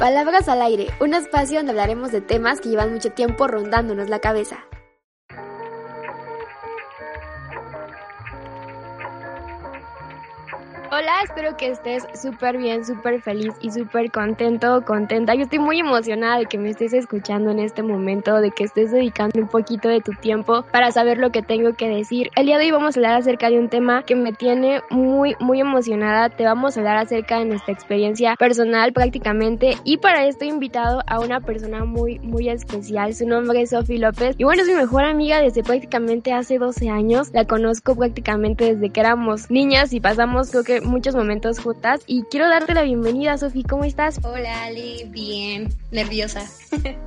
Palabras al aire, un espacio donde hablaremos de temas que llevan mucho tiempo rondándonos la cabeza. Hola, espero que estés súper bien, súper feliz y súper contento contenta. Yo estoy muy emocionada de que me estés escuchando en este momento, de que estés dedicando un poquito de tu tiempo para saber lo que tengo que decir. El día de hoy vamos a hablar acerca de un tema que me tiene muy, muy emocionada. Te vamos a hablar acerca de nuestra experiencia personal prácticamente y para esto he invitado a una persona muy, muy especial. Su nombre es Sofi López y bueno, es mi mejor amiga desde prácticamente hace 12 años. La conozco prácticamente desde que éramos niñas y pasamos creo que muchos momentos juntas y quiero darte la bienvenida, Sofi, ¿cómo estás? Hola, Ali, bien, nerviosa.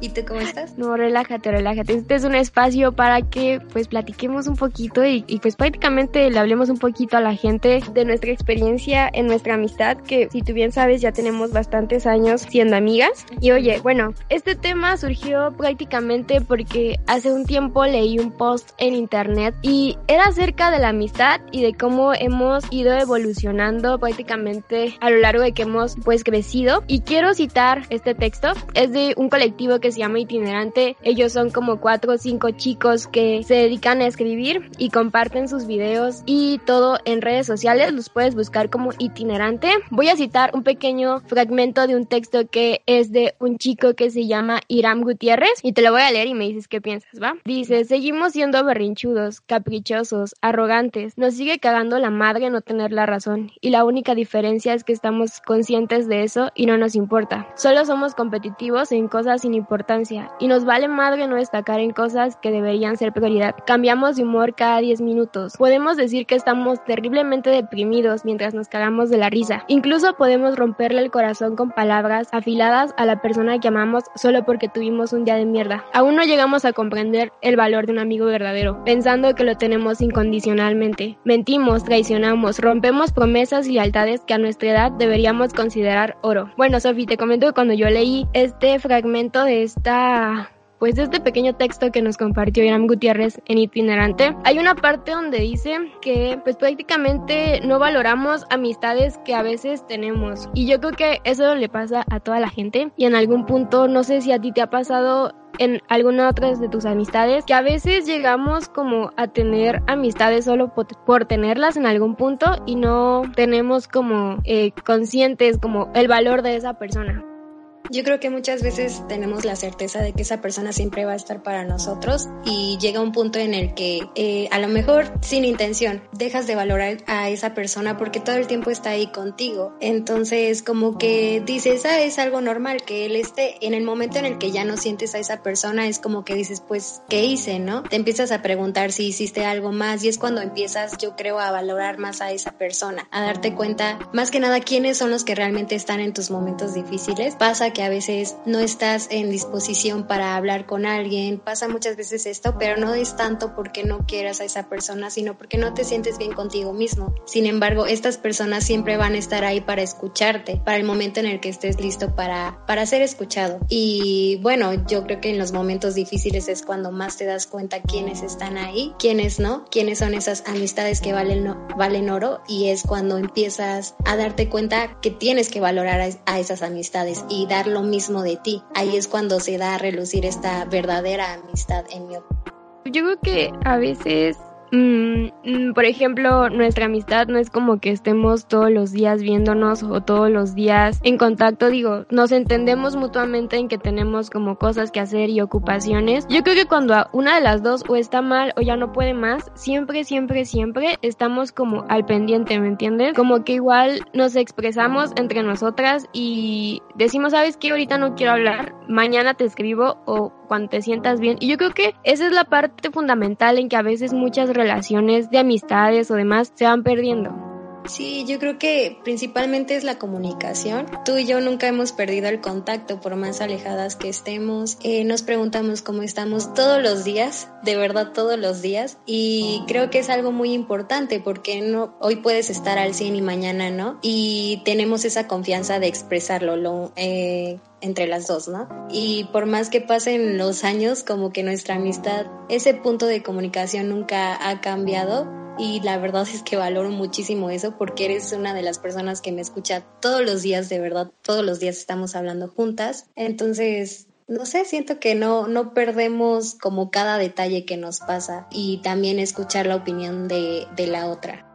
¿Y tú cómo estás? No, relájate, relájate. Este es un espacio para que pues platiquemos un poquito y, pues prácticamente le hablemos un poquito a la gente de nuestra experiencia en nuestra amistad, que si tú bien sabes ya tenemos bastantes años siendo amigas. Y oye, bueno, este tema surgió prácticamente porque hace un tiempo leí un post en internet y era acerca de la amistad y de cómo hemos ido evolucionando prácticamente a lo largo de que hemos pues crecido. Y quiero citar este texto. Es de un colectivo que se llama Itinerante. Ellos son como cuatro o cinco chicos que se dedican a escribir y comparten sus videos y todo en redes sociales. Los puedes buscar como Itinerante. Voy a citar un pequeño fragmento de un texto que es de un chico que se llama Iram Gutiérrez y te lo voy a leer y me dices qué piensas, ¿va? Dice, seguimos siendo berrinchudos, caprichosos, arrogantes. Nos sigue cagando la madre no tener la razón y la única diferencia es que estamos conscientes de eso y no nos importa. Solo somos competitivos en cosas sin importancia y nos vale madre no destacar en cosas que deberían ser prioridad. Cambiamos de humor cada 10 minutos. Podemos decir que estamos terriblemente deprimidos mientras nos cagamos de la risa. Incluso podemos romperle el corazón con palabras afiladas a la persona que amamos solo porque tuvimos un día de mierda. Aún no llegamos a comprender el valor de un amigo verdadero, pensando que lo tenemos incondicionalmente. Mentimos, traicionamos, rompemos promesas esas lealtades que a nuestra edad deberíamos considerar oro. Bueno, Sofi, te comento que cuando yo leí este fragmento de esta pues de este pequeño texto que nos compartió Iram Gutiérrez en Itinerante, hay una parte donde dice que pues prácticamente no valoramos amistades que a veces tenemos. Y yo creo que eso le pasa a toda la gente y en algún punto no sé si a ti te ha pasado en alguna otra de tus amistades, que a veces llegamos como a tener amistades solo por, tenerlas en algún punto y no tenemos como eh, conscientes como el valor de esa persona. Yo creo que muchas veces tenemos la certeza de que esa persona siempre va a estar para nosotros y llega un punto en el que eh, a lo mejor sin intención dejas de valorar a esa persona porque todo el tiempo está ahí contigo. Entonces como que dices, ah, es algo normal que él esté. En el momento en el que ya no sientes a esa persona es como que dices, pues, ¿qué hice? ¿No? Te empiezas a preguntar si hiciste algo más y es cuando empiezas, yo creo, a valorar más a esa persona, a darte cuenta más que nada quiénes son los que realmente están en tus momentos difíciles. Pasa que a veces no estás en disposición para hablar con alguien, pasa muchas veces esto, pero no es tanto porque no quieras a esa persona, sino porque no te sientes bien contigo mismo. Sin embargo, estas personas siempre van a estar ahí para escucharte, para el momento en el que estés listo para, para ser escuchado. Y bueno, yo creo que en los momentos difíciles es cuando más te das cuenta quiénes están ahí, quiénes no, quiénes son esas amistades que valen, valen oro y es cuando empiezas a darte cuenta que tienes que valorar a, a esas amistades y dar lo mismo de ti. Ahí es cuando se da a relucir esta verdadera amistad en mi opinión. Yo creo que a veces Mm, por ejemplo, nuestra amistad no es como que estemos todos los días viéndonos o todos los días en contacto, digo, nos entendemos mutuamente en que tenemos como cosas que hacer y ocupaciones. Yo creo que cuando una de las dos o está mal o ya no puede más, siempre, siempre, siempre estamos como al pendiente, ¿me entiendes? Como que igual nos expresamos entre nosotras y decimos, ¿sabes qué? Ahorita no quiero hablar, mañana te escribo o cuando te sientas bien. Y yo creo que esa es la parte fundamental en que a veces muchas relaciones de amistades o demás se van perdiendo. Sí, yo creo que principalmente es la comunicación. Tú y yo nunca hemos perdido el contacto por más alejadas que estemos. Eh, nos preguntamos cómo estamos todos los días, de verdad todos los días. Y creo que es algo muy importante porque no, hoy puedes estar al 100 y mañana no. Y tenemos esa confianza de expresarlo. Lo, eh, entre las dos, ¿no? Y por más que pasen los años, como que nuestra amistad, ese punto de comunicación nunca ha cambiado y la verdad es que valoro muchísimo eso porque eres una de las personas que me escucha todos los días, de verdad, todos los días estamos hablando juntas. Entonces, no sé, siento que no, no perdemos como cada detalle que nos pasa y también escuchar la opinión de, de la otra.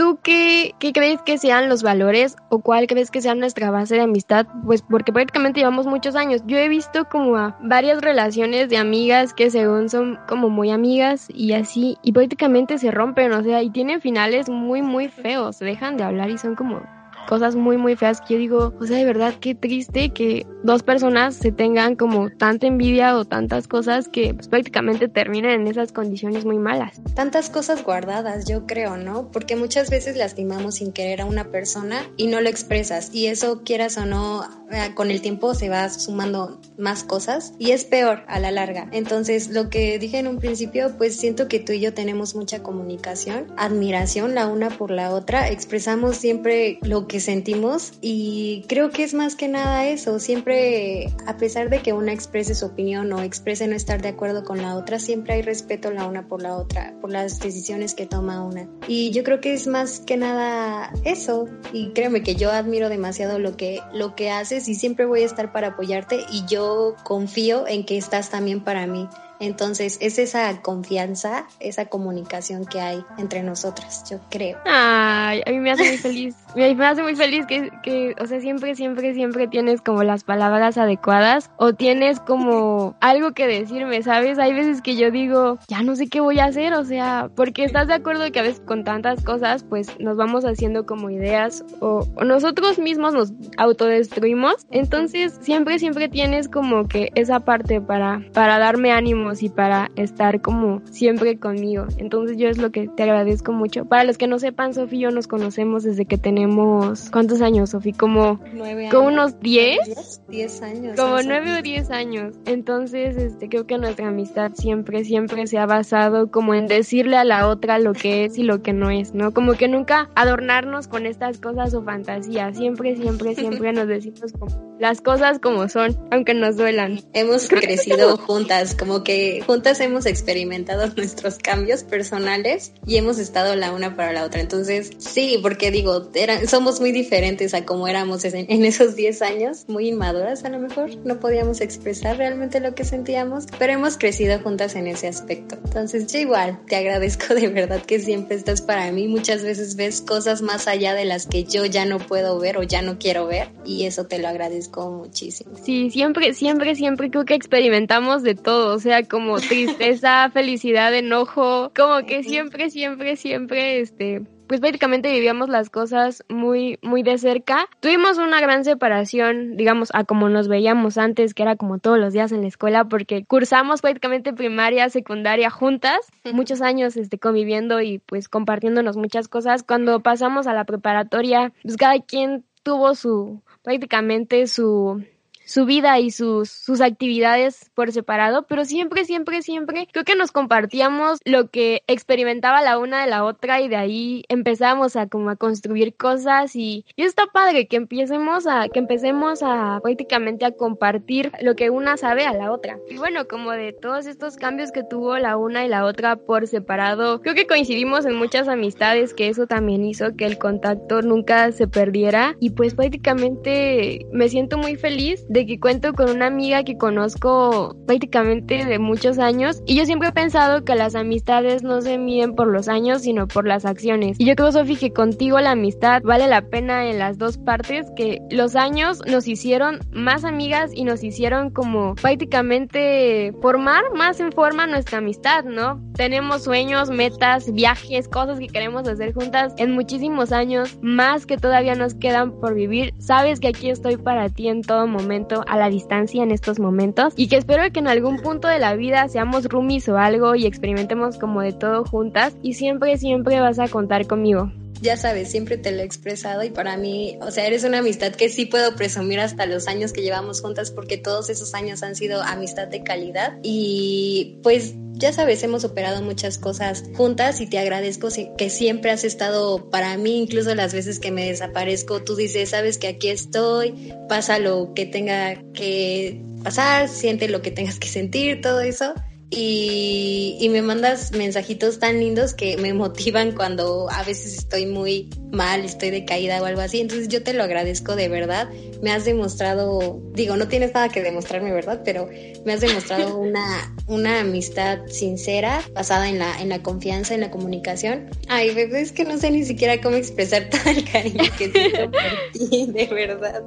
¿Tú qué, qué, crees que sean los valores o cuál crees que sea nuestra base de amistad? Pues porque prácticamente llevamos muchos años. Yo he visto como a varias relaciones de amigas que según son como muy amigas y así, y prácticamente se rompen, o sea, y tienen finales muy, muy feos. Dejan de hablar y son como cosas muy, muy feas que yo digo, o sea, de verdad, qué triste que dos personas se tengan como tanta envidia o tantas cosas que pues, prácticamente terminen en esas condiciones muy malas. Tantas cosas guardadas, yo creo, ¿no? Porque muchas veces lastimamos sin querer a una persona y no lo expresas y eso quieras o no, eh, con el tiempo se va sumando más cosas y es peor a la larga. Entonces, lo que dije en un principio, pues siento que tú y yo tenemos mucha comunicación, admiración la una por la otra, expresamos siempre lo que sentimos y creo que es más que nada eso, siempre a pesar de que una exprese su opinión o exprese no estar de acuerdo con la otra, siempre hay respeto la una por la otra, por las decisiones que toma una. Y yo creo que es más que nada eso y créeme que yo admiro demasiado lo que lo que haces y siempre voy a estar para apoyarte y yo confío en que estás también para mí. Entonces, es esa confianza, esa comunicación que hay entre nosotras, yo creo. Ay, a mí me hace muy feliz. Me hace muy feliz que, que, o sea, siempre, siempre, siempre tienes como las palabras adecuadas o tienes como algo que decirme, ¿sabes? Hay veces que yo digo, ya no sé qué voy a hacer, o sea, porque estás de acuerdo que a veces con tantas cosas, pues nos vamos haciendo como ideas o, o nosotros mismos nos autodestruimos. Entonces, siempre, siempre tienes como que esa parte para, para darme ánimo y para estar como siempre conmigo. Entonces yo es lo que te agradezco mucho. Para los que no sepan, Sofi y yo nos conocemos desde que tenemos, ¿cuántos años, Sofi? Como, nueve como unos diez. Diez años. Como nueve o diez años. Entonces, este, creo que nuestra amistad siempre, siempre se ha basado como en decirle a la otra lo que es y lo que no es, ¿no? Como que nunca adornarnos con estas cosas o fantasías. Siempre, siempre, siempre nos decimos como las cosas como son, aunque nos duelan. Hemos crecido juntas, como juntas hemos experimentado nuestros cambios personales y hemos estado la una para la otra. Entonces, sí, porque digo, somos muy diferentes a como éramos en, esos 10 años, muy inmaduras a lo mejor, no podíamos expresar realmente lo que sentíamos, pero hemos crecido juntas en ese aspecto. Entonces, yo igual, te agradezco de verdad que siempre estás para mí. Muchas veces ves cosas más allá de las que yo ya no puedo ver o ya no quiero ver y eso te lo agradezco muchísimo. Sí, siempre, siempre, siempre creo que experimentamos de todo, o sea, como tristeza, felicidad, enojo, como que siempre, siempre, siempre, este, pues prácticamente vivíamos las cosas muy, muy de cerca. Tuvimos una gran separación, digamos, a como nos veíamos antes, que era como todos los días en la escuela, porque cursamos prácticamente primaria, secundaria juntas, muchos años este, conviviendo y pues compartiéndonos muchas cosas. Cuando pasamos a la preparatoria, pues cada quien tuvo su, prácticamente su su vida y sus, sus actividades por separado, pero siempre, siempre, siempre creo que nos compartíamos lo que experimentaba la una de la otra y de ahí empezamos a como a construir cosas y, y está padre que empecemos a, que empecemos a prácticamente a compartir lo que una sabe a la otra. Y bueno, como de todos estos cambios que tuvo la una y la otra por separado, creo que coincidimos en muchas amistades que eso también hizo que el contacto nunca se perdiera y pues prácticamente me siento muy feliz de que cuento con una amiga que conozco prácticamente de muchos años y yo siempre he pensado que las amistades no se miden por los años sino por las acciones. Y yo creo, Sofi, que contigo la amistad vale la pena en las dos partes, que los años nos hicieron más amigas y nos hicieron como prácticamente formar más en forma nuestra amistad, ¿no? Tenemos sueños, metas, viajes, cosas que queremos hacer juntas en muchísimos años, más que todavía nos quedan por vivir. Sabes que aquí estoy para ti en todo momento a la distancia en estos momentos y que espero que en algún punto de la vida seamos roomies o algo y experimentemos como de todo juntas y siempre, siempre vas a contar conmigo ya sabes, siempre te lo he expresado y para mí, o sea, eres una amistad que sí puedo presumir hasta los años que llevamos juntas porque todos esos años han sido amistad de calidad y pues ya sabes, hemos operado muchas cosas juntas y te agradezco que siempre has estado para mí, incluso las veces que me desaparezco, tú dices, sabes que aquí estoy, pasa lo que tenga que pasar, siente lo que tengas que sentir, todo eso. Y, y, me mandas mensajitos tan lindos que me motivan cuando a veces estoy muy mal, estoy decaída o algo así. Entonces yo te lo agradezco de verdad. Me has demostrado, digo, no tienes nada que demostrarme, ¿verdad? Pero me has demostrado una, una amistad sincera, basada en la, en la confianza, en la comunicación. Ay, bebé, es que no sé ni siquiera cómo expresar todo el cariño que siento por ti, de verdad.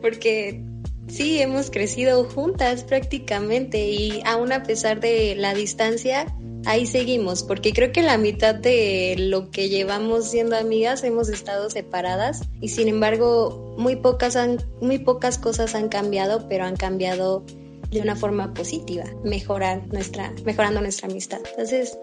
Porque Sí, hemos crecido juntas prácticamente y aún a pesar de la distancia, ahí seguimos, porque creo que la mitad de lo que llevamos siendo amigas hemos estado separadas y sin embargo muy pocas, han, muy pocas cosas han cambiado, pero han cambiado de una forma positiva, mejorar nuestra, mejorando nuestra amistad. Entonces,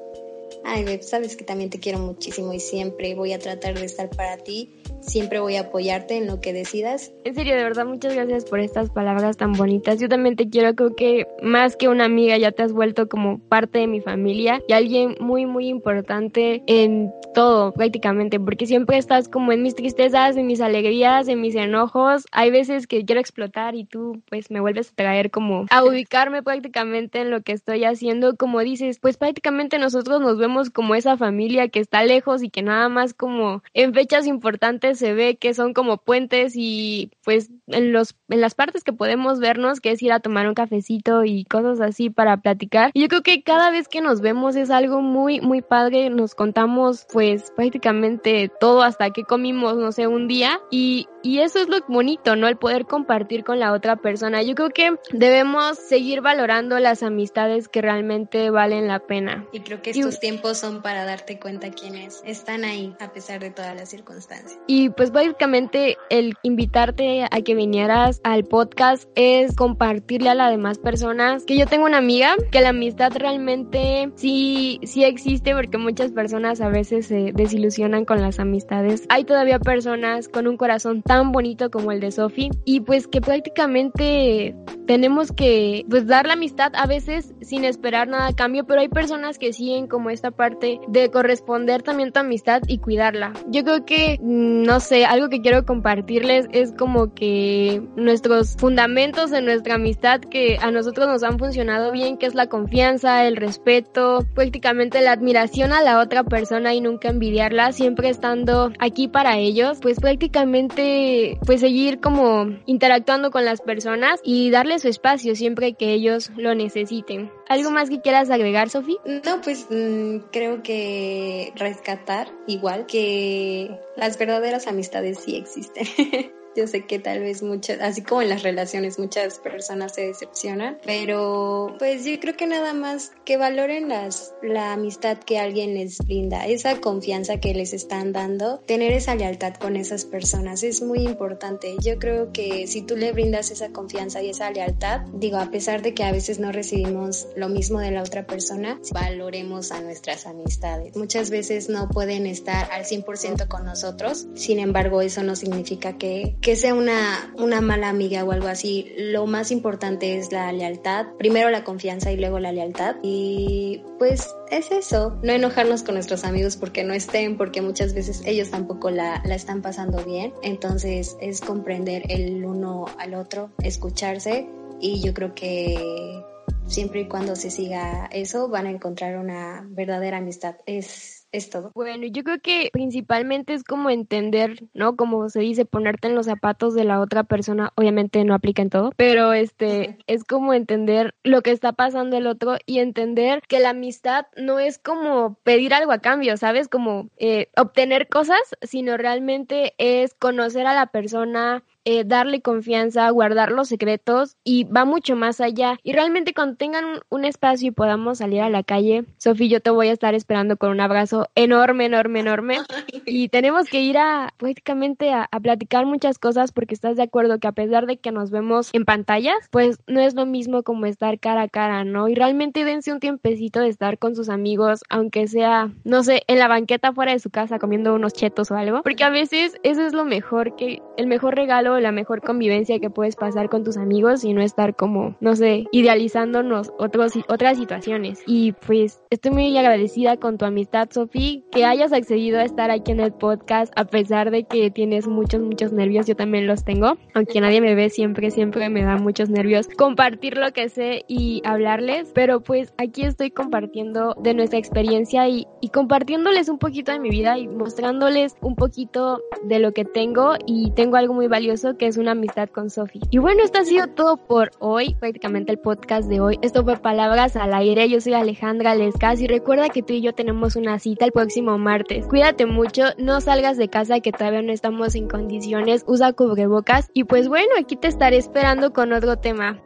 ay, sabes que también te quiero muchísimo y siempre voy a tratar de estar para ti siempre voy a apoyarte en lo que decidas. En serio, de verdad, muchas gracias por estas palabras tan bonitas. Yo también te quiero, creo que más que una amiga, ya te has vuelto como parte de mi familia y alguien muy, muy importante en todo, prácticamente, porque siempre estás como en mis tristezas, en mis alegrías, en mis enojos. Hay veces que quiero explotar y tú, pues, me vuelves a traer como a ubicarme prácticamente en lo que estoy haciendo. Como dices, pues prácticamente nosotros nos vemos como esa familia que está lejos y que nada más como en fechas importantes se ve que son como puentes y pues en los en las partes que podemos vernos que es ir a tomar un cafecito y cosas así para platicar. Y yo creo que cada vez que nos vemos es algo muy muy padre, nos contamos pues prácticamente todo hasta que comimos, no sé, un día y y eso es lo bonito, ¿no? El poder compartir con la otra persona. Yo creo que debemos seguir valorando las amistades que realmente valen la pena. Y creo que estos tiempos son para darte cuenta quiénes están ahí a pesar de todas las circunstancias. Y pues básicamente el invitarte a que vinieras al podcast es compartirle a las demás personas que yo tengo una amiga, que la amistad realmente sí, sí existe porque muchas personas a veces se desilusionan con las amistades. Hay todavía personas con un corazón tan bonito como el de Sophie y pues que prácticamente tenemos que pues dar la amistad a veces sin esperar nada a cambio, pero hay personas que siguen como esta parte de corresponder también tu amistad y cuidarla. Yo creo que, mm, no sé, algo que quiero compartirles es como que nuestros fundamentos de nuestra amistad que a nosotros nos han funcionado bien, que es la confianza, el respeto, prácticamente la admiración a la otra persona y nunca envidiarla, siempre estando aquí para ellos, pues prácticamente pues seguir como interactuando con las personas y darle su espacio siempre que ellos lo necesiten. ¿Algo más que quieras agregar, Sofi? No, pues mm, creo que rescatar igual que las verdaderas amistades sí existen. Yo sé que tal vez muchas, así como en las relaciones, muchas personas se decepcionan, pero pues yo creo que nada más que valoren las, la amistad que alguien les brinda, esa confianza que les están dando, tener esa lealtad con esas personas es muy importante. Yo creo que si tú le brindas esa confianza y esa lealtad, digo, a pesar de que a veces no recibimos lo mismo de la otra persona, valoremos a nuestras amistades. Muchas veces no pueden estar al 100% con nosotros, sin embargo, eso no significa que que sea una, una mala amiga o algo así, lo más importante es la lealtad. Primero la confianza y luego la lealtad. Y pues es eso, no enojarnos con nuestros amigos porque no estén, porque muchas veces ellos tampoco la, la están pasando bien. Entonces es comprender el uno al otro, escucharse y yo creo que siempre y cuando se siga eso van a encontrar una verdadera amistad. Es es todo. Bueno, yo creo que principalmente es como entender, ¿no? Como se dice, ponerte en los zapatos de la otra persona, obviamente no aplica en todo, pero este es como entender lo que está pasando el otro y entender que la amistad no es como pedir algo a cambio, ¿sabes? Como eh, obtener cosas, sino realmente es conocer a la persona, eh, darle confianza, guardar los secretos y va mucho más allá. Y realmente cuando tengan un, espacio y podamos salir a la calle, Sofía, yo te voy a estar esperando con un abrazo enorme, enorme, enorme. Y tenemos que ir a prácticamente a, platicar muchas cosas porque estás de acuerdo que a pesar de que nos vemos en pantallas, pues no es lo mismo como estar cara a cara, ¿no? Y realmente dense un tiempecito de estar con sus amigos, aunque sea, no sé, en la banqueta fuera de su casa comiendo unos chetos o algo, porque a veces eso es lo mejor, que el mejor regalo la mejor convivencia que puedes pasar con tus amigos y no estar como, no sé, idealizándonos otros, otras situaciones. Y pues estoy muy agradecida con tu amistad, Sofía, que hayas accedido a estar aquí en el podcast a pesar de que tienes muchos, muchos nervios. Yo también los tengo. Aunque nadie me ve, siempre, siempre me da muchos nervios compartir lo que sé y hablarles. Pero pues aquí estoy compartiendo de nuestra experiencia y compartiéndoles un poquito de mi vida y mostrándoles un poquito de lo que tengo y tengo algo muy valioso que es una amistad con Sofi. Y bueno, esto ha sido todo por hoy, prácticamente el podcast de hoy. Esto fue Palabras al Aire. Yo soy Alejandra Lescas y recuerda que tú y yo tenemos una cita el próximo martes. Cuídate mucho, no salgas de casa que todavía no estamos en condiciones, usa cubrebocas y pues bueno, aquí te estaré esperando con otro tema.